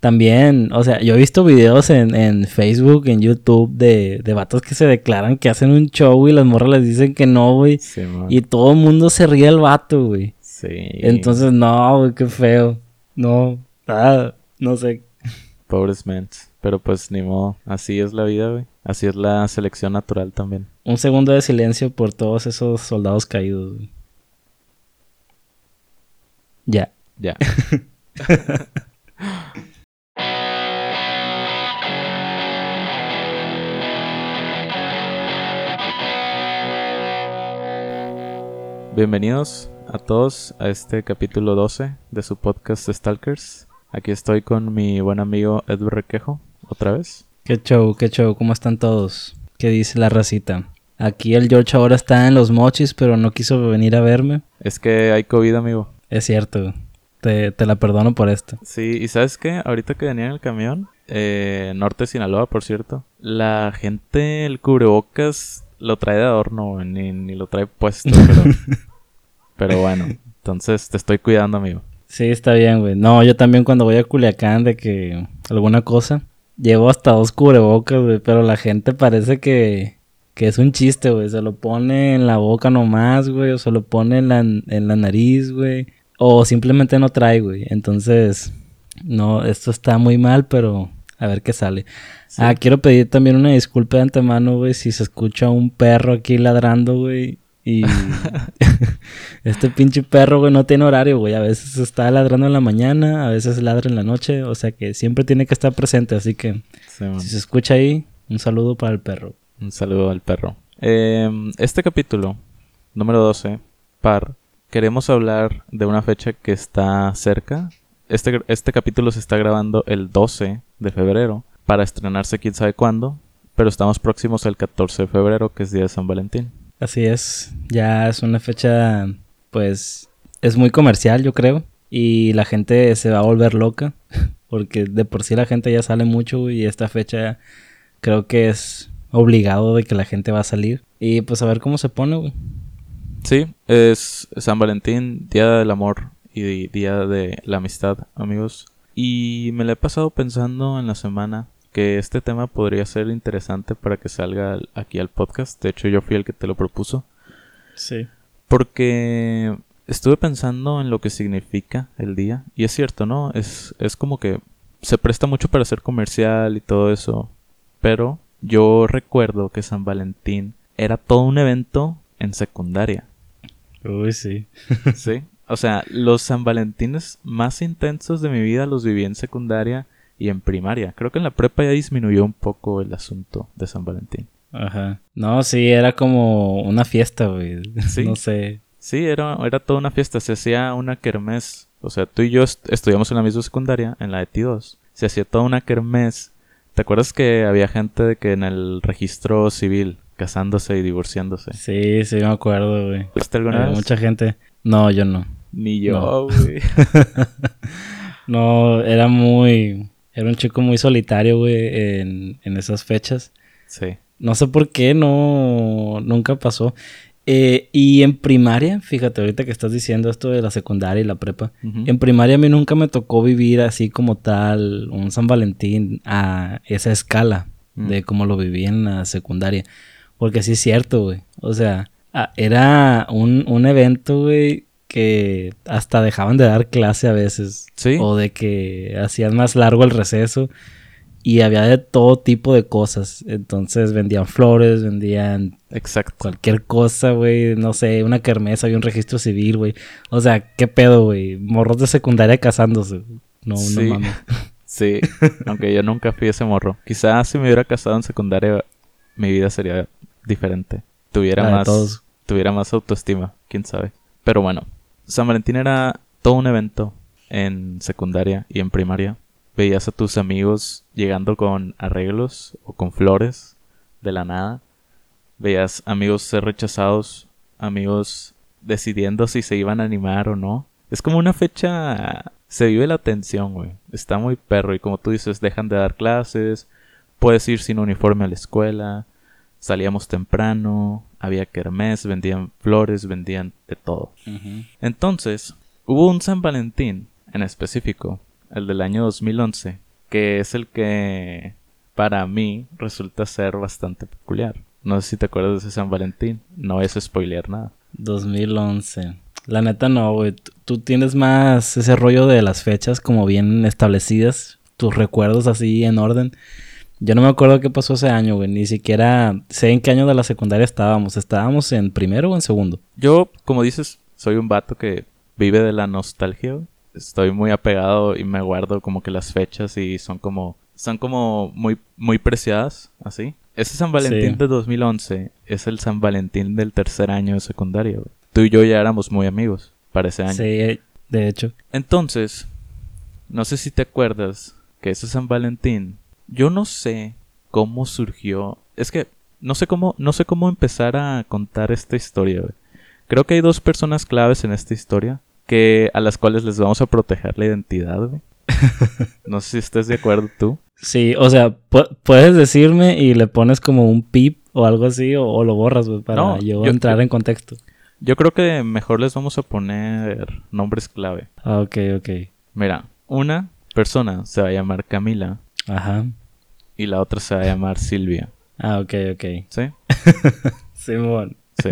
También, o sea, yo he visto videos en, en Facebook, en YouTube, de, de vatos que se declaran que hacen un show y las morras les dicen que no, güey. Sí. Y todo el mundo se ríe al vato, güey. Sí. Entonces, no, güey, qué feo. No, ah, no sé. Pobres mens. Pero pues ni modo. Así es la vida, güey. Así es la selección natural también. Un segundo de silencio por todos esos soldados caídos, güey. Ya. Ya. Bienvenidos a todos a este capítulo 12 de su podcast Stalkers. Aquí estoy con mi buen amigo Edward Requejo, otra vez. Qué show, qué show, ¿cómo están todos? ¿Qué dice la racita? Aquí el George ahora está en los mochis, pero no quiso venir a verme. Es que hay COVID, amigo. Es cierto, te, te la perdono por esto. Sí, y ¿sabes qué? Ahorita que venía en el camión, eh, Norte Sinaloa, por cierto, la gente, el cubrebocas lo trae de adorno, ni, ni lo trae puesto, pero, pero bueno, entonces te estoy cuidando, amigo. Sí, está bien, güey. No, yo también cuando voy a Culiacán de que alguna cosa, llevo hasta dos cubrebocas, güey, pero la gente parece que, que es un chiste, güey. Se lo pone en la boca nomás, güey, o se lo pone en la, en la nariz, güey. O simplemente no trae, güey. Entonces, no, esto está muy mal, pero a ver qué sale. Sí. Ah, quiero pedir también una disculpa de antemano, güey, si se escucha un perro aquí ladrando, güey. Y este pinche perro, güey, no tiene horario, güey. A veces está ladrando en la mañana, a veces ladra en la noche. O sea que siempre tiene que estar presente. Así que Sí, si se escucha ahí, un saludo para el perro. Un saludo al perro. Eh, este capítulo, número 12, par, queremos hablar de una fecha que está cerca. Este, este capítulo se está grabando el 12 de febrero para estrenarse quién sabe cuándo, pero estamos próximos al 14 de febrero, que es día de San Valentín. Así es. Ya es una fecha, pues, es muy comercial, yo creo. Y la gente se va a volver loca. Porque de por sí la gente ya sale mucho y esta fecha creo que es obligado de que la gente va a salir. Y pues a ver cómo se pone, güey. Sí, es San Valentín, Día del Amor y Día de la Amistad, amigos. Y me la he pasado pensando en la semana que este tema podría ser interesante para que salga al- aquí al podcast. De hecho, yo fui el que te lo propuso. Sí. Porque estuve pensando en lo que significa el día. Y es cierto, ¿no? Es, es como que se presta mucho para ser comercial y todo eso. Pero yo recuerdo que San Valentín era todo un evento en secundaria. Uy, sí. Sí. O sea, los San Valentines más intensos de mi vida los viví en secundaria y en primaria. Creo que en la prepa ya disminuyó un poco el asunto de San Valentín. Ajá. No, sí, era como una fiesta, güey. Sí. No sé. Sí, era, era toda una fiesta. Se hacía una kermés. O sea, tú y yo est- estudiamos en la misma secundaria, en la de T2. Se hacía toda una kermés. ¿Te acuerdas que había gente de que en el registro civil casándose y divorciándose? Sí, sí, me acuerdo, güey. ¿Viste alguna vez? mucha gente. No, yo no. Ni yo. No, era muy... Era un chico muy solitario, güey, en, en esas fechas. sí. No sé por qué, no... Nunca pasó. Eh, y en primaria, fíjate, ahorita que estás diciendo esto de la secundaria y la prepa. Ujú. En primaria a mí nunca me tocó vivir así como tal un San Valentín a esa escala Mm. de como lo viví en la secundaria. Porque sí es cierto, güey. O sea, era un, un evento, güey, que hasta dejaban de dar clase a veces. Sí. O de que hacían más largo el receso. Y había de todo tipo de cosas. Entonces vendían flores, vendían Exacto. cualquier cosa, güey. No sé, una kermesa, había un registro civil, güey. O sea, ¿qué pedo, güey? Morros de secundaria casándose. No, Sí. no mames. Sí, aunque yo nunca fui ese morro. Quizás si me hubiera casado en secundaria, mi vida sería diferente. Tuviera La más, tuviera más autoestima, quién sabe. Pero bueno, San Valentín era todo un evento en secundaria y en primaria. Veías a tus amigos llegando con arreglos o con flores de la nada. Veías amigos ser rechazados, amigos decidiendo si se iban a animar o no. Es como una fecha... Se vive la tensión, güey. Está muy perro y como tú dices, dejan de dar clases. Puedes ir sin uniforme a la escuela. Salíamos temprano. Había kermés, vendían flores, vendían de todo. Entonces, hubo un San Valentín en específico, el del año 2011, que es el que para mí resulta ser bastante peculiar. No sé si te acuerdas de ese San Valentín. No es spoilear nada. 2011. La neta no, güey. Tú tienes más ese rollo de las fechas como bien establecidas, tus recuerdos así en orden. Yo no me acuerdo qué pasó ese año, güey. Ni siquiera sé en qué año de la secundaria estábamos. ¿Estábamos en primero o en segundo? Yo, como dices, soy un vato que vive de la nostalgia. güey. Estoy muy apegado y me guardo como que las fechas y son como son como muy muy preciadas, así. Ese San Valentín Sí. de 2011 es el San Valentín del tercer año de secundaria. güey. Tú y yo ya éramos muy amigos para ese año. Sí, de hecho. Entonces, no sé si te acuerdas que ese San Valentín, yo no sé cómo surgió. Es que no sé cómo, no sé cómo empezar a contar esta historia. güey. Creo que hay dos personas claves en esta historia que a las cuales les vamos a proteger la identidad. güey. no sé si estés de acuerdo tú. Sí, o sea, pu- puedes decirme y le pones como un pip o algo así o, o lo borras, güey, para No, yo, yo- entrar en contexto. Yo creo que mejor les vamos a poner nombres clave. Ah, ok, ok. Mira, una persona se va a llamar Camila Ajá. y la otra se va a llamar Silvia. Ah, ok, ok. ¿Sí? Simón. Sí.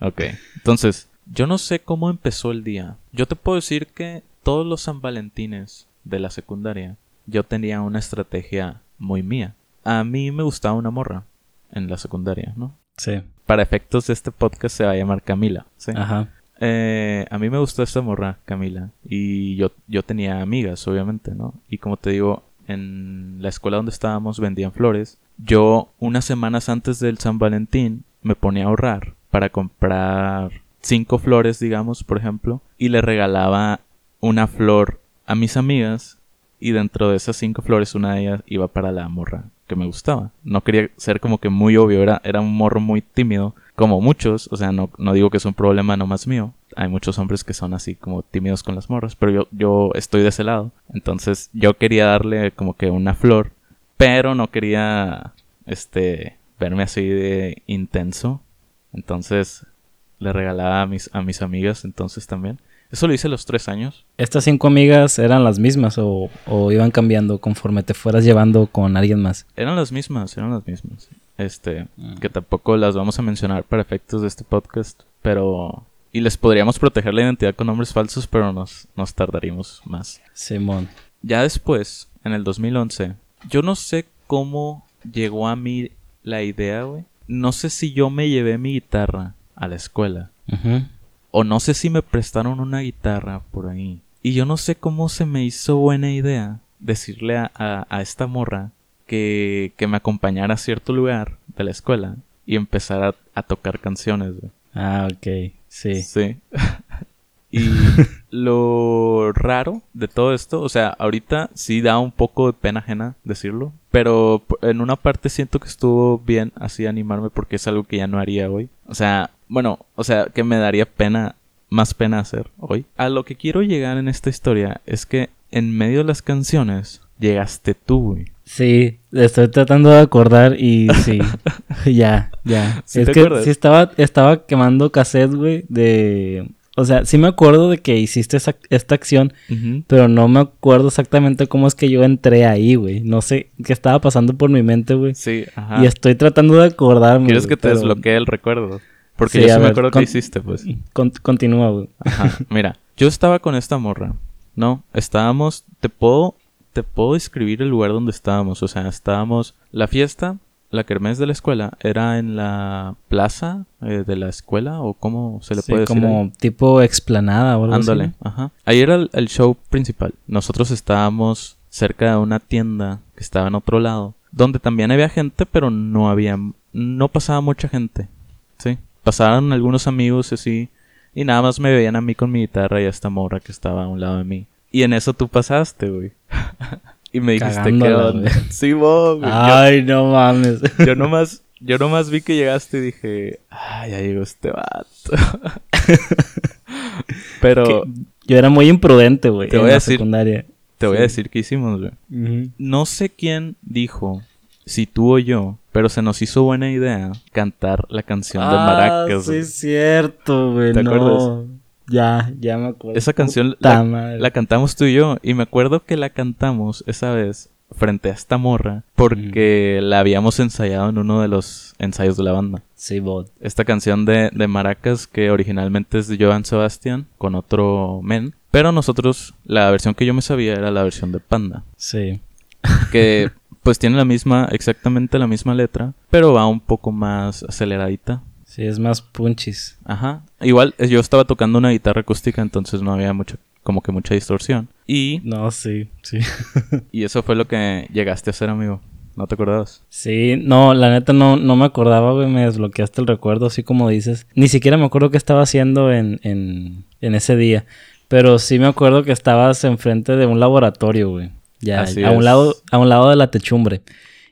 Ok. Entonces, yo no sé cómo empezó el día. Yo te puedo decir que todos los San Valentines de la secundaria, yo tenía una estrategia muy mía. A mí me gustaba una morra en la secundaria, ¿no? Sí. Para efectos de este podcast se va a llamar Camila. ¿sí? Ajá. Eh, a mí me gustó esta morra, Camila. Y yo, yo tenía amigas, obviamente, ¿no? Y como te digo, en la escuela donde estábamos vendían flores. Yo, unas semanas antes del San Valentín, me ponía a ahorrar para comprar cinco flores, digamos, por ejemplo. Y le regalaba una flor a mis amigas. Y dentro de esas cinco flores, una de ellas iba para la morra que me gustaba. No quería ser como que muy obvio, era, un morro muy tímido como muchos, o sea, no, no digo que es un problema nomás mío. Hay muchos hombres que son así como tímidos con las morras, pero yo, yo estoy de ese lado. Entonces yo quería darle como que una flor, pero no quería, este, verme así de intenso. Entonces le regalaba a mis, a mis amigas entonces también. Eso lo hice a los tres años. ¿Estas cinco amigas eran las mismas o, o iban cambiando conforme te fueras llevando con alguien más? Eran las mismas, eran las mismas. Este, Mm. que tampoco las vamos a mencionar para efectos de este podcast, pero... Y les podríamos proteger la identidad con nombres falsos, pero nos, nos tardaríamos más. Simón. Ya después, en el 2011, yo no sé cómo llegó a mí la idea, güey. No sé si yo me llevé mi guitarra a la escuela. O no sé si me prestaron una guitarra por ahí. Y yo no sé cómo se me hizo buena idea decirle a, a- a esta morra que, que me acompañara a cierto lugar de la escuela y empezar a, a tocar canciones, güey. Ah, ok. Sí. Sí. y lo raro de todo esto, o sea, ahorita sí da un poco de pena ajena decirlo, pero en una parte siento que estuvo bien así animarme porque es algo que ya no haría hoy. O sea, bueno, o sea, que me daría pena, más pena hacer hoy. A lo que quiero llegar en esta historia es que en medio de las canciones llegaste tú, güey. Sí, estoy tratando de acordar y sí. ya, ya. ¿Sí es te que acuerdas? sí estaba, estaba quemando cassette, güey, de... O sea, sí me acuerdo de que hiciste esa- esta acción, pero no me acuerdo exactamente cómo es que yo entré ahí, güey. No sé qué estaba pasando por mi mente, güey. Sí, ajá. Y estoy tratando de acordarme. ¿Quieres que te pero- desbloquee el recuerdo? Porque Sí, yo sí me ver, acuerdo que hiciste, pues. Con- continúa, güey. Ajá, mira, yo estaba con esta morra, ¿no? Estábamos, te puedo, te puedo describir el lugar donde estábamos, o sea, estábamos, la fiesta, la kermés de la escuela, era en la plaza eh, de la escuela, o cómo se le Sí, puede decir. como ahí? tipo explanada o algo así, Ándale, ¿no? ajá. Ahí era el, el show principal. Nosotros estábamos cerca de una tienda que estaba en otro lado, donde también había gente, pero no había, no pasaba mucha gente, ¿sí? Pasaron algunos amigos y así, y nada más me veían a mí con mi guitarra y a esta morra que estaba a un lado de mí. Y en eso tú pasaste, güey. y me dijiste que Cagándola, onda. güey. Sí, vos, güey. Yo- Ay, no mames. yo nomás, yo nomás vi que llegaste y dije, ah, ya llegó este vato. Pero Que Yo era muy imprudente, güey, Te en voy a la decir- secundaria. te voy a decir qué hicimos, güey. No sé quién dijo, si tú o yo, pero se nos hizo buena idea cantar la canción de Ah, Maracas. sí es cierto, güey. ¿Te no. acuerdas? Ya, ya me acuerdo. Esa canción la cantamos tú y yo. Y me acuerdo que la cantamos esa vez frente a esta morra porque la habíamos ensayado en uno de los ensayos de la banda. Sí, bot. Esta canción de, de Maracas que originalmente es de Joan Sebastián con otro men. Pero nosotros, la versión que yo me sabía era la versión de Panda. Sí. Que pues tiene la misma, exactamente la misma letra, pero va un poco más aceleradita. Sí, es más punchis. Ajá. Igual eh, yo estaba tocando una guitarra acústica, entonces no había mucho, como que mucha distorsión. Y, No, sí, sí. y eso fue lo que llegaste a hacer, amigo. ¿No te acordabas? Sí, no, la neta no, no me acordaba, güey, me desbloqueaste el recuerdo, así como dices. Ni siquiera me acuerdo qué estaba haciendo en, en, en ese día. Pero sí me acuerdo que estabas enfrente de un laboratorio, güey. Ya, Así a un lado, a un lado de la techumbre.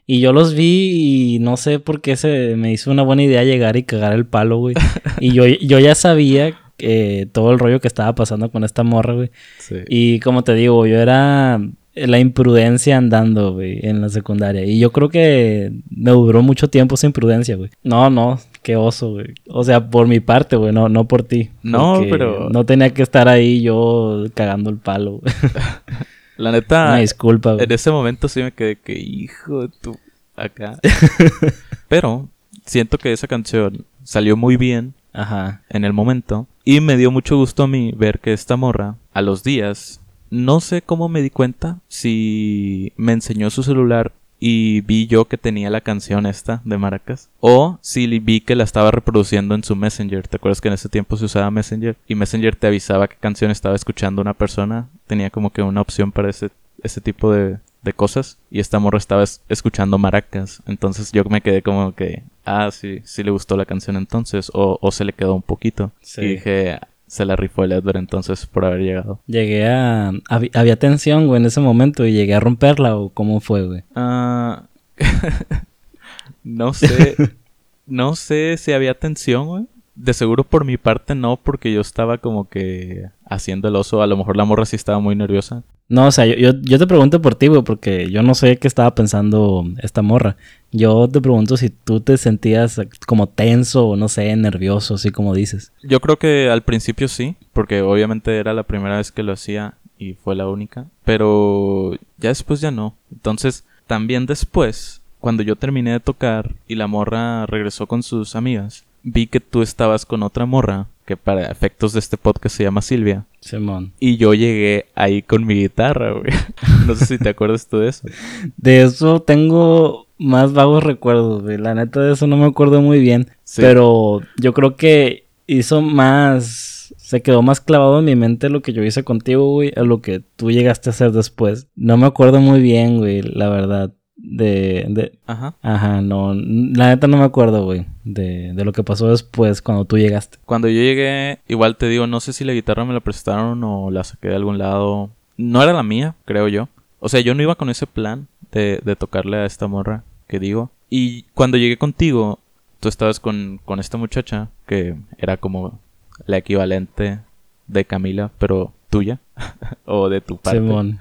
Y yo los vi y no sé por qué se me hizo una buena idea llegar y cagar el palo, güey. y yo, yo ya sabía eh, todo el rollo que estaba pasando con esta morra, güey. Sí. Y como te digo, yo era la imprudencia andando, güey, en la secundaria. Y yo creo que me duró mucho tiempo esa imprudencia, güey. No, no, qué oso, güey. O sea, por mi parte, güey, no, no por ti. No, pero- No tenía que estar ahí yo cagando el palo, güey. La neta, Una disculpa, güey. en ese momento sí me quedé que hijo de tu acá. Pero siento que esa canción salió muy bien Ajá. en el momento y me dio mucho gusto a mí ver que esta morra a los días no sé cómo me di cuenta si me enseñó su celular y vi yo que tenía la canción esta de Maracas o si vi que la estaba reproduciendo en su Messenger. ¿Te acuerdas que en ese tiempo se usaba Messenger y Messenger te avisaba qué canción estaba escuchando una persona? Tenía como que una opción para ese, ese tipo de, de cosas y esta morra estaba es- escuchando Maracas. Entonces yo me quedé como que, ah, sí, sí le gustó la canción entonces o, o se le quedó un poquito. Sí. Y dije, se la rifó el Edward entonces por haber llegado. Llegué a... Había tensión, güey, en ese momento y llegué a romperla o cómo fue, güey. Ah, no sé, no sé si había tensión, güey. De seguro por mi parte no, porque yo estaba como que haciendo el oso. A lo mejor la morra sí estaba muy nerviosa. No, o sea, yo, yo, yo te pregunto por ti, güey, porque yo no sé qué estaba pensando esta morra. Yo te pregunto si tú te sentías como tenso o no sé, nervioso, así como dices. Yo creo que al principio sí, porque obviamente era la primera vez que lo hacía y fue la única. Pero ya después ya no. Entonces, también después, cuando yo terminé de tocar y la morra regresó con sus amigas, vi que tú estabas con otra morra, que para efectos de este podcast se llama Silvia. Simón. Y yo llegué ahí con mi guitarra, güey. No sé si te acuerdas tú de eso. De eso tengo más vagos recuerdos, güey. La neta de eso no me acuerdo muy bien. Sí. Pero yo creo que hizo más... Se quedó más clavado en mi mente lo que yo hice contigo, güey, a lo que tú llegaste a hacer después. No me acuerdo muy bien, güey, la verdad. De, de, Ajá. Ajá, no, la neta no me acuerdo, güey, de, de lo que pasó después cuando tú llegaste. Cuando yo llegué, igual te digo, no sé si la guitarra me la prestaron o la saqué de algún lado. No era la mía, creo yo. O sea, yo no iba con ese plan de, de tocarle a esta morra que digo. Y cuando llegué contigo, tú estabas con, con esta muchacha que era como la equivalente de Camila, pero tuya o de tu parte. Simón.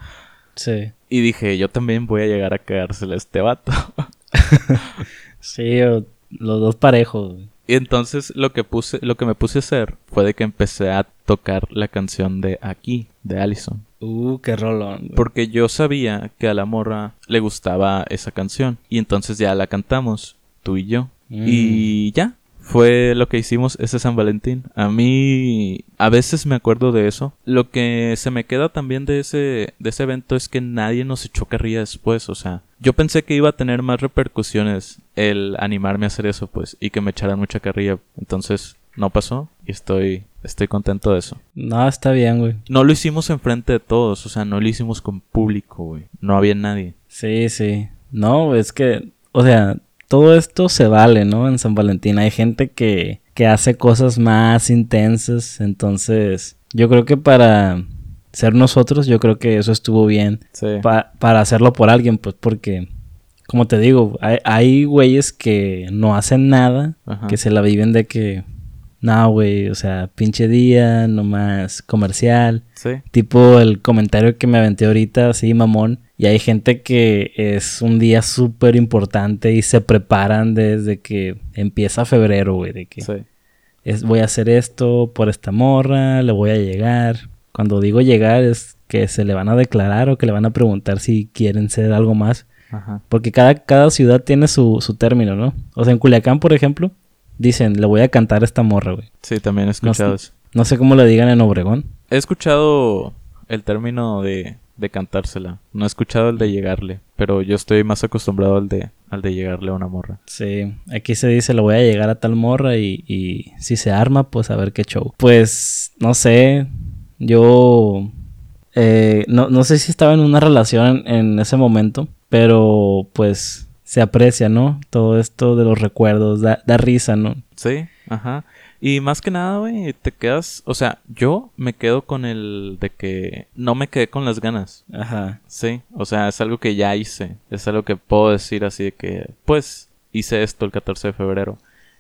Sí. Y dije, yo también voy a llegar a cagársela a este vato. Sí, o- los dos parejos. Y entonces lo que puse, lo que me puse a hacer fue de que empecé a tocar la canción de Aquí, de Allison. Uh, qué rolón. güey. Porque yo sabía que a la morra le gustaba esa canción. Y entonces ya la cantamos, tú y yo. Mm. Y ya, fue lo que hicimos ese San Valentín. A mí a veces me acuerdo de eso. Lo que se me queda también de ese, de ese evento es que nadie nos echó carrilla después. O sea, yo pensé que iba a tener más repercusiones el animarme a hacer eso, pues, y que me echaran mucha carrilla. Entonces, no pasó y estoy, estoy contento de eso. No, está bien, güey. No lo hicimos enfrente de todos, o sea, no lo hicimos con público, güey. No había nadie. Sí, sí. No, es que, o sea, todo esto se vale, ¿no? En San Valentín hay gente que, que hace cosas más intensas, entonces yo creo que para ser nosotros, yo creo que eso estuvo bien. Sí. pa- para hacerlo por alguien, pues porque, como te digo, hay, hay güeyes que no hacen nada, Ajá. que se la viven de que, no, güey, o sea, pinche día, nomás comercial. Sí. Tipo el comentario que me aventé ahorita, así, mamón. Y hay gente que es un día súper importante y se preparan desde que empieza febrero, güey, de que Sí. es, voy a hacer esto por esta morra, le voy a llegar. Cuando digo llegar es que se le van a declarar o que le van a preguntar si quieren ser algo más. Ajá. Porque cada, cada ciudad tiene su, su término, ¿no? O sea, en Culiacán, por ejemplo, dicen, le voy a cantar a esta morra, güey. Sí, también he escuchado No eso. No sé cómo le digan en Obregón. He escuchado el término de, de cantársela. No he escuchado el de llegarle. Pero yo estoy más acostumbrado al de, al de llegarle a una morra. Sí, aquí se dice, le voy a llegar a tal morra y, y si se arma, pues a ver qué show. Pues, no sé, yo... eh, no, no sé si estaba en una relación en ese momento, pero pues se aprecia, ¿no? Todo esto de los recuerdos, da, da risa, ¿no? Sí, ajá. Y más que nada, güey, te quedas... O sea, yo me quedo con el de que no me quedé con las ganas. Ajá. Sí, o sea, es algo que ya hice. Es algo que puedo decir así de que, pues, hice esto el 14 de febrero.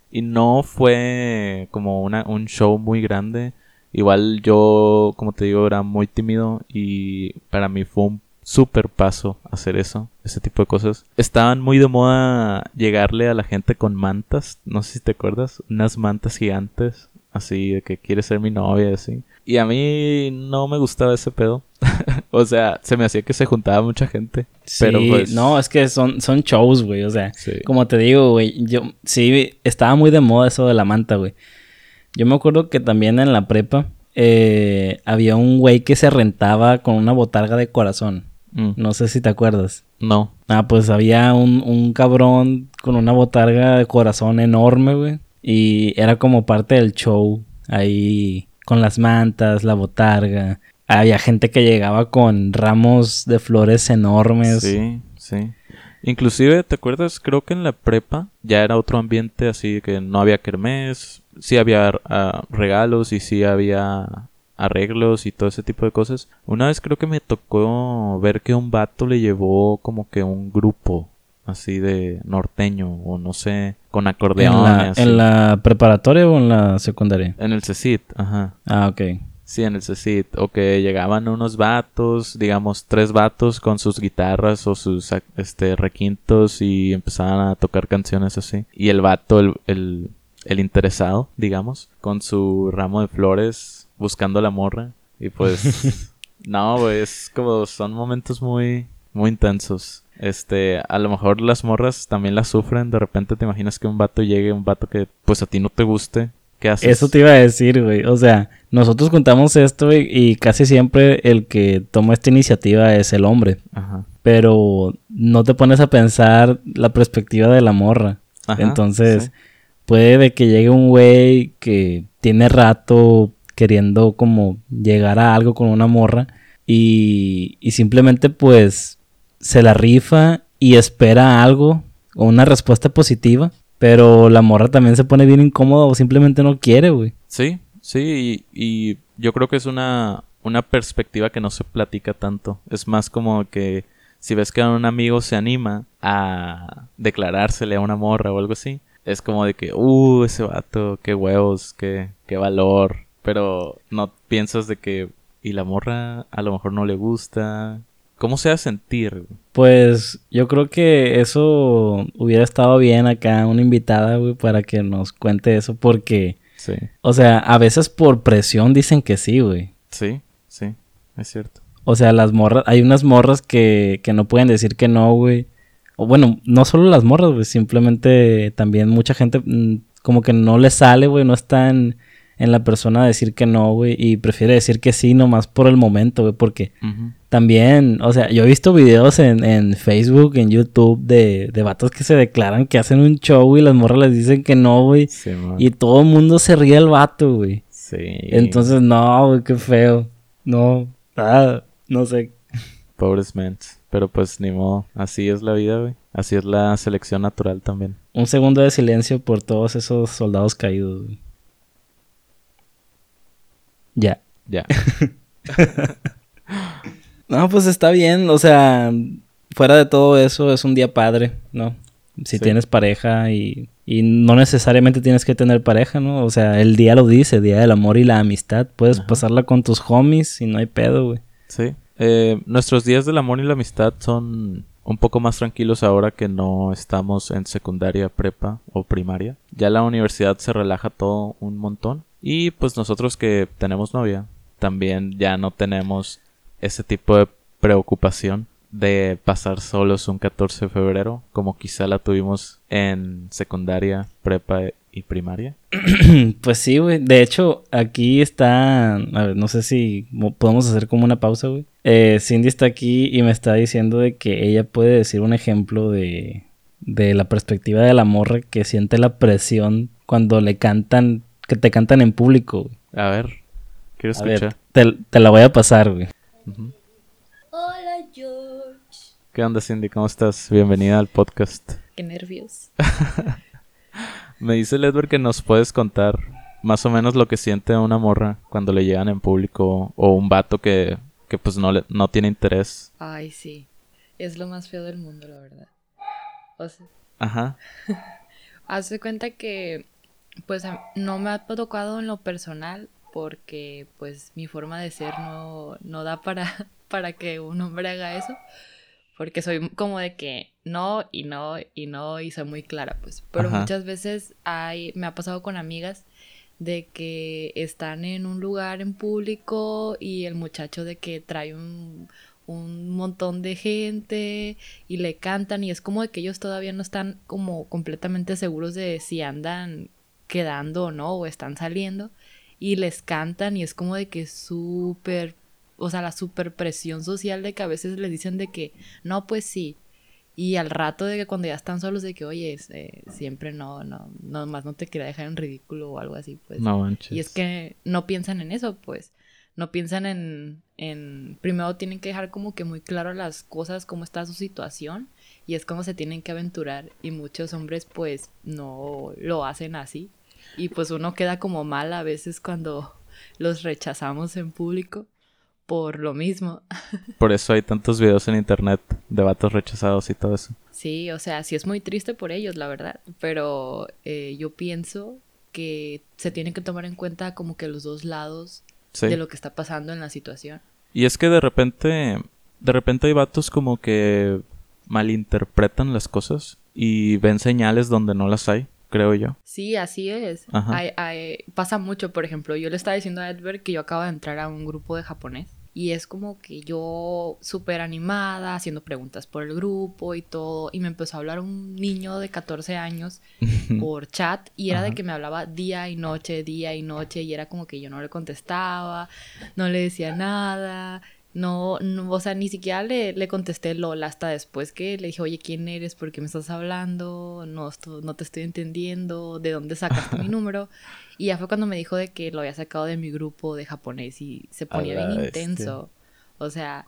Y no fue como una, un show muy grande. Igual yo, como te digo, era muy tímido y para mí fue un súper paso hacer eso, ese tipo de cosas. Estaban muy de moda llegarle a la gente con mantas, no sé si te acuerdas, unas mantas gigantes, así de que quiere ser mi novia, y así. Y a mí no me gustaba ese pedo. o sea, se me hacía que se juntaba mucha gente. Sí, Pero pues. no, es que son, son shows, güey, o sea, Sí. como te digo, güey, yo sí, estaba muy de moda eso de la manta, güey. Yo me acuerdo que también en la prepa eh, había un güey que se rentaba con una botarga de corazón. Mm, No sé si te acuerdas. no. Ah, pues había un, un cabrón con una botarga de corazón enorme, güey. Y era como parte del show. Ahí con las mantas, la botarga. Había gente que llegaba con ramos de flores enormes. Sí, sí. Inclusive, ¿te acuerdas? Creo que en la prepa ya era otro ambiente así que no había kermés, sí había ah, regalos y sí había arreglos y todo ese tipo de cosas. Una vez creo que me tocó ver que un vato le llevó como que un grupo así de norteño o no sé, con ¿En acordeón. la. ¿En la preparatoria o en la secundaria? En el CECIT, ajá. Ah, ok. Sí, en el CECIT. O que llegaban unos vatos, digamos, tres vatos con sus guitarras o sus este, requintos y empezaban a tocar canciones así. Y el vato, el, el, el interesado, digamos, con su ramo de flores buscando la morra. Y pues, no, güey, es como, son momentos muy, muy intensos. Este, a lo mejor las morras también las sufren. De repente te imaginas que un vato llegue, un vato que pues a ti no te guste. ¿Qué haces? Eso te iba a decir, güey. O sea, nosotros contamos esto güey, y casi siempre el que toma esta iniciativa es el hombre. Ajá. Pero no te pones a pensar la perspectiva de la morra. Ajá, Entonces, sí. puede de que llegue un güey que tiene rato queriendo como llegar a algo con una morra y, y simplemente pues se la rifa y espera algo o una respuesta positiva, pero la morra también se pone bien incómoda o simplemente no quiere, güey. Sí, sí, y, yo creo que es una, una perspectiva que no se platica tanto. Es más como que si ves que un amigo se anima a declarársele a una morra o algo así, es como de que, uh, ese vato, qué huevos, qué, qué valor. Pero no piensas de que, y la morra a lo mejor no le gusta. ¿Cómo se va a sentir? Pues yo creo que eso hubiera estado bien acá, una invitada, güey, para que nos cuente eso, porque, Sí, o sea, a veces por presión dicen que sí, güey. sí, sí, es cierto. O sea, las morras, hay unas morras que, que no pueden decir que no, güey. O bueno, no solo las morras, güey, simplemente también mucha gente mm, como que no le sale, güey, no está en, en la persona decir que no, güey, y prefiere decir que sí nomás por el momento, güey, porque también, o sea, yo he visto videos en, en Facebook, en YouTube de, de vatos que se declaran que hacen un show y las morras les dicen que no, güey, Sí, y todo el mundo se ríe al vato, güey. Sí. Entonces, no, güey, qué feo. No, ah, no sé. Pobres mens. Pero pues ni modo. Así es la vida, güey. Así es la selección natural también. Un segundo de silencio por todos esos soldados caídos. güey. Ya. Ya. No, pues está bien. O sea, fuera de todo eso, es un día padre, ¿no? Si Sí. tienes pareja y, y no necesariamente tienes que tener pareja, ¿no? O sea, el día lo dice, Día del Amor y la Amistad. Puedes Ajá. pasarla con tus homies y no hay pedo, güey. sí. Eh, nuestros días del amor y la amistad son un poco más tranquilos ahora que no estamos en secundaria, prepa o primaria. Ya la universidad se relaja todo un montón. Y pues nosotros que tenemos novia, también ya no tenemos ese tipo de preocupación de pasar solos un 14 de febrero, como quizá la tuvimos en secundaria, prepa y primaria. pues sí, güey. De hecho, aquí está. A ver, no sé si podemos hacer como una pausa, güey. Eh, Cindy está aquí y me está diciendo de que ella puede decir un ejemplo de, de la perspectiva de la morra que siente la presión cuando le cantan, que te cantan en público. Güey. A ver, quiero escuchar. te, te, la voy a pasar, güey. Hola, George. ¿Qué onda, Cindy? ¿Cómo estás? Bienvenida al podcast. Qué nervios. Me dice el Edward que nos puedes contar más o menos lo que siente una morra cuando le llegan en público o un vato que, que pues no, le, no tiene interés. Ay, sí. Es lo más feo del mundo, la verdad. O sea, Ajá. Hace cuenta que pues no me ha tocado en lo personal porque pues mi forma de ser no, no da para, para que un hombre haga eso. Porque soy como de que no y no y no y soy muy clara, pues. Pero muchas veces hay, me ha pasado con amigas de que están en un lugar en público y el muchacho de que trae un, un montón de gente y le cantan y es como de que ellos todavía no están como completamente seguros de si andan quedando o no o están saliendo y les cantan y es como de que súper o sea, la super presión social de que a veces les dicen de que, no, pues sí. Y al rato de que cuando ya están solos de que, oye, eh, siempre no, no, no, más no te quería dejar en ridículo o algo así, pues. No manches. Y es que no piensan en eso, pues. No piensan en, en, primero tienen que dejar como que muy claro las cosas, cómo está su situación y es como se tienen que aventurar y muchos hombres pues no lo hacen así y pues uno queda como mal a veces cuando los rechazamos en público por lo mismo. Por eso hay tantos videos en internet de vatos rechazados y todo eso. Sí, o sea, sí es muy triste por ellos, la verdad, pero eh, yo pienso que se tiene que tomar en cuenta como que los dos lados de lo que está pasando en la situación. Y es que de repente, de repente hay vatos como que malinterpretan las cosas y ven señales donde no las hay creo yo. Sí, así es. pasa mucho, por ejemplo, yo le estaba diciendo a Edward que yo acabo de entrar a un grupo de japonés. Y es como que yo súper animada, haciendo preguntas por el grupo y todo. Y me empezó a hablar un niño de 14 años por chat. Y era de que me hablaba día y noche, día y noche. Y era como que yo no le contestaba, no le decía nada. No, no, o sea, ni siquiera le, le, contesté Lola hasta después que le dije, oye, ¿quién eres? ¿Por qué me estás hablando? No, no te estoy entendiendo. ¿De dónde sacaste mi número? Y ya fue cuando me dijo de que lo había sacado de mi grupo de japonés y se ponía bien intenso. O sea,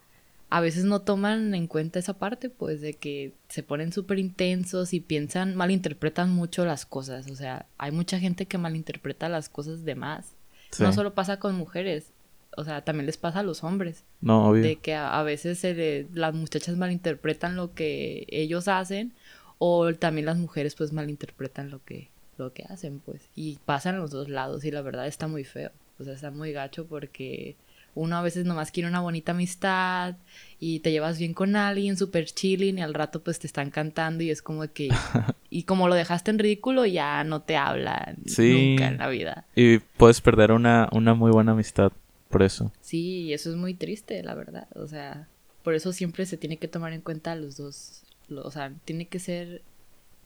a veces no toman en cuenta esa parte, pues, de que se ponen súper intensos y piensan, malinterpretan mucho las cosas. O sea, hay mucha gente que malinterpreta las cosas de más. No solo pasa con mujeres, o sea, también les pasa a los hombres. No, obvio. De que a, veces se las muchachas malinterpretan lo que ellos hacen o también las mujeres pues malinterpretan lo que, lo que hacen, pues. Y pasan los dos lados y la verdad está muy feo. O sea, está muy gacho porque uno a veces nomás quiere una bonita amistad y te llevas bien con alguien, súper chilling y al rato pues te están cantando y es como que... y como lo dejaste en ridículo ya no te hablan nunca en la vida. Y puedes perder una, una muy buena amistad por eso. Sí, y eso es muy triste, la verdad. O sea, por eso siempre se tiene que tomar en cuenta los dos. o sea, tiene que ser,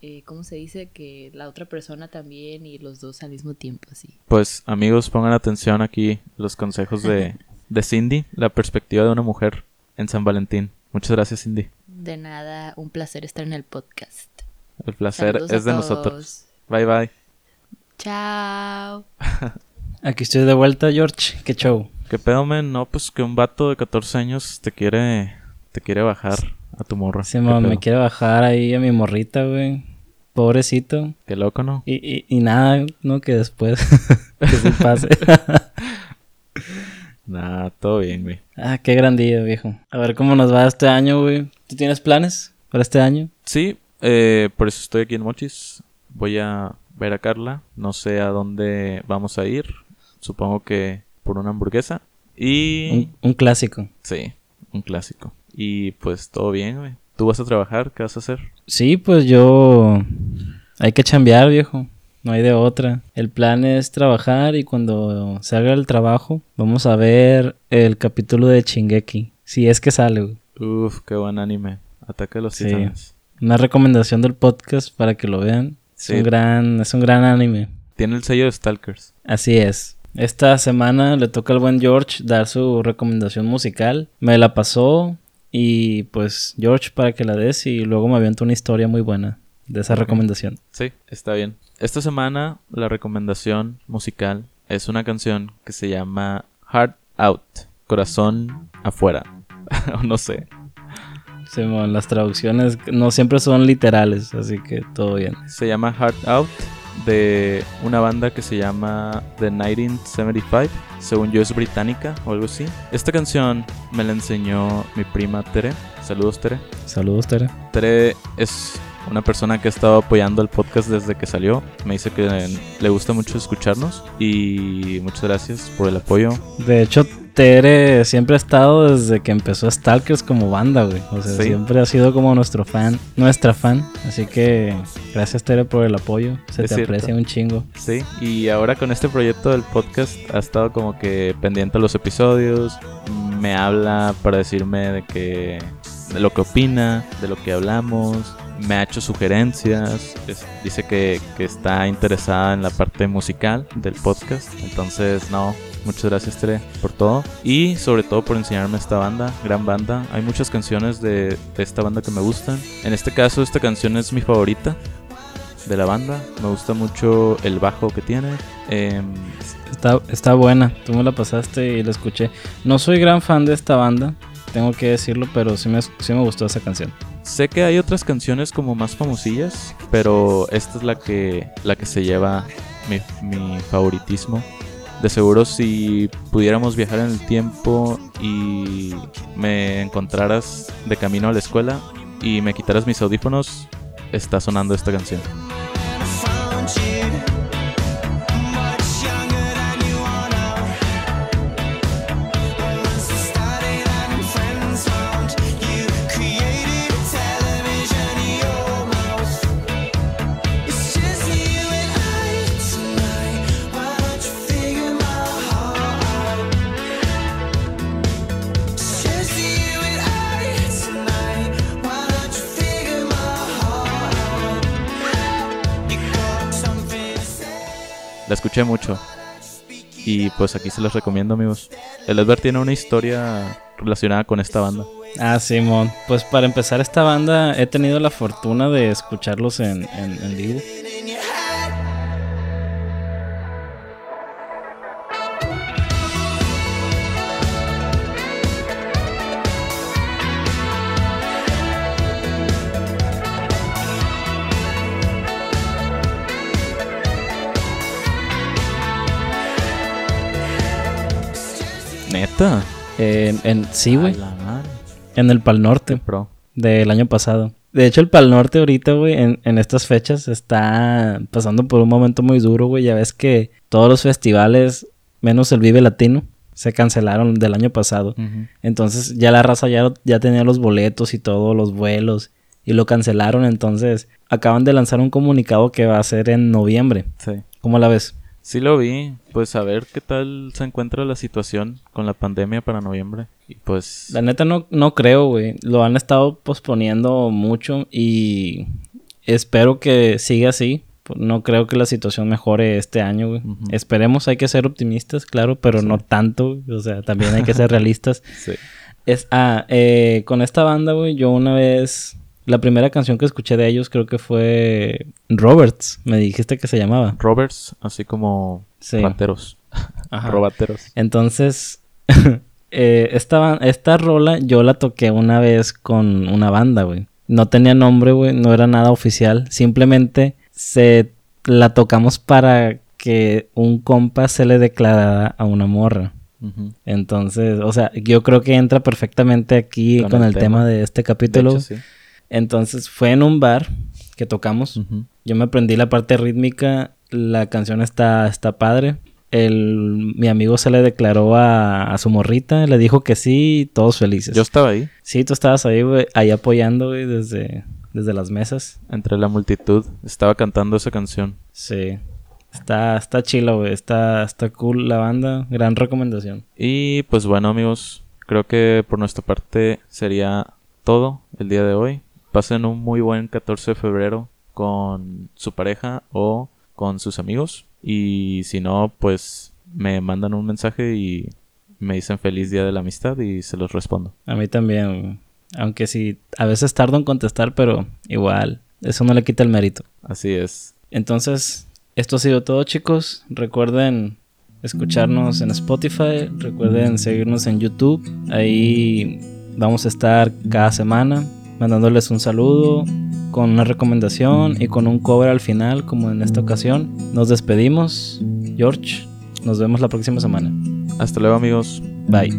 eh, ¿cómo se dice? Que la otra persona también y los dos al mismo tiempo, así. Pues amigos, pongan atención aquí los consejos de, de Cindy, la perspectiva de una mujer en San Valentín. Muchas gracias, Cindy. De nada, un placer estar en el podcast. El placer es de nosotros. Bye bye. Chao. Aquí estoy de vuelta, George. ¿Qué show? ¿Qué pedo, men? No, pues que un vato de 14 años te quiere, te quiere bajar a tu morra. Sí, me quiere bajar ahí a mi morrita, güey. Pobrecito. Qué loco, ¿no? Y, y, y nada, ¿no? Que después que se pase. Nada, todo bien, güey. Ah, qué grandillo, viejo. A ver cómo nos va este año, güey. ¿Tú tienes planes para este año? Sí, eh, por eso estoy aquí en Mochis. Voy a ver a Carla. No sé a dónde vamos a ir. Supongo que por una hamburguesa. Y... Un, clásico. Sí, un clásico. Y pues todo bien, güey. ¿Tú vas a trabajar? ¿Qué vas a hacer? Sí, pues yo... Hay que chambear, viejo. No hay de otra. El plan es trabajar y cuando se haga el trabajo vamos a ver el capítulo de Chingeki. Si es que sale, güey. Uf, qué buen anime. Ataque de los titanes. Una recomendación del podcast para que lo vean. Es un gran, es un gran anime. Tiene el sello de Stalkers. Así es. Esta semana le toca al buen George dar su recomendación musical. Me la pasó y pues George para que la des y luego me aviento una historia muy buena de esa recomendación. Sí, está bien. Esta semana la recomendación musical es una canción que se llama Heart Out, corazón afuera. no sé. Sí, las traducciones no siempre son literales, así que todo bien. Se llama Heart Out de una banda que se llama The 1975. Según yo es británica o algo así. Esta canción me la enseñó mi prima Tere. Saludos Tere. Saludos Tere. Tere es una persona que ha estado apoyando el podcast desde que salió. Me dice que le gusta mucho escucharnos y muchas gracias por el apoyo. De hecho, Tere siempre ha estado desde que empezó Stalkers como banda, güey. O sea, siempre ha sido como nuestro fan, nuestra fan. Así que gracias Tere por el apoyo. Se te aprecia un chingo. Sí, y ahora con este proyecto del podcast ha estado como que pendiente de los episodios. Me habla para decirme de que de lo que opina, de lo que hablamos me ha hecho sugerencias, dice que, está interesada en la parte musical del podcast. Entonces, no, muchas gracias Tere por todo y sobre todo por enseñarme esta banda, gran banda. Hay muchas canciones de, esta banda que me gustan. En este caso, esta canción es mi favorita de la banda. Me gusta mucho el bajo que tiene. Em, está, está buena, tú me la pasaste y la escuché. No soy gran fan de esta banda, tengo que decirlo, pero sí me, sí me gustó esa canción. Sé que hay otras canciones como más famosillas, pero esta es la que, la que se lleva mi, mi favoritismo. De seguro si pudiéramos viajar en el tiempo y me encontraras de camino a la escuela y me quitaras mis audífonos, está sonando esta canción. Mucho. Y pues aquí se los recomiendo, amigos. El Edward tiene una historia relacionada con esta banda. Ah, Simón. Pues para empezar, esta banda he tenido la fortuna de escucharlos en, en vivo. En, sí, güey. En el Pal Norte. Pro. Del año pasado. De hecho, el Pal Norte ahorita, güey, en, estas fechas está pasando por un momento muy duro, güey. Ya ves que todos los festivales, menos el Vive Latino, se cancelaron del año pasado. Entonces ya la raza ya, ya tenía los boletos y todos los vuelos y lo cancelaron. Entonces acaban de lanzar un comunicado que va a ser en noviembre. Sí. ¿Cómo la ves? Sí lo vi, pues a ver qué tal se encuentra la situación con la pandemia para noviembre. Y pues... La neta no, no creo, güey. Lo han estado posponiendo mucho y espero que siga así. No creo que la situación mejore este año, güey. Esperemos, hay que ser optimistas, claro, pero no tanto. O sea, también hay que ser realistas. sí. Es, ah, eh, con esta banda, güey, yo una vez la primera canción que escuché de ellos creo que fue Roberts, me dijiste que se llamaba. Roberts, así como sí. rateros. Robateros. Entonces, eh, esta, esta rola yo la toqué una vez con una banda, güey. No tenía nombre, güey, no era nada oficial. Simplemente se la tocamos para que un compa se le declarara a una morra. Entonces, o sea, yo creo que entra perfectamente aquí con, el, tema. de este capítulo. sí. Entonces fue en un bar que tocamos. Yo me aprendí la parte rítmica. La canción está, está padre. El, mi amigo se le declaró a, su morrita, le dijo que sí, todos felices. Yo estaba ahí. Sí, tú estabas ahí, güey, ahí apoyando, güey, desde, desde las mesas. Entre la multitud, estaba cantando esa canción. Sí. Está, está chilo, güey, está, está cool la banda, gran recomendación. Y pues bueno, amigos, creo que por nuestra parte sería todo el día de hoy. Pasen un muy buen 14 de febrero con su pareja o con sus amigos. Y si no, pues me mandan un mensaje y me dicen feliz día de la amistad y se los respondo. A mí también, aunque sí, a veces tardo en contestar, pero igual, eso no le quita el mérito. Así es. Entonces, esto ha sido todo chicos. Recuerden escucharnos en Spotify, recuerden seguirnos en YouTube. Ahí vamos a estar cada semana mandándoles un saludo con una recomendación y con un cover al final como en esta ocasión. Nos despedimos. George, nos vemos la próxima semana. Hasta luego amigos. Bye.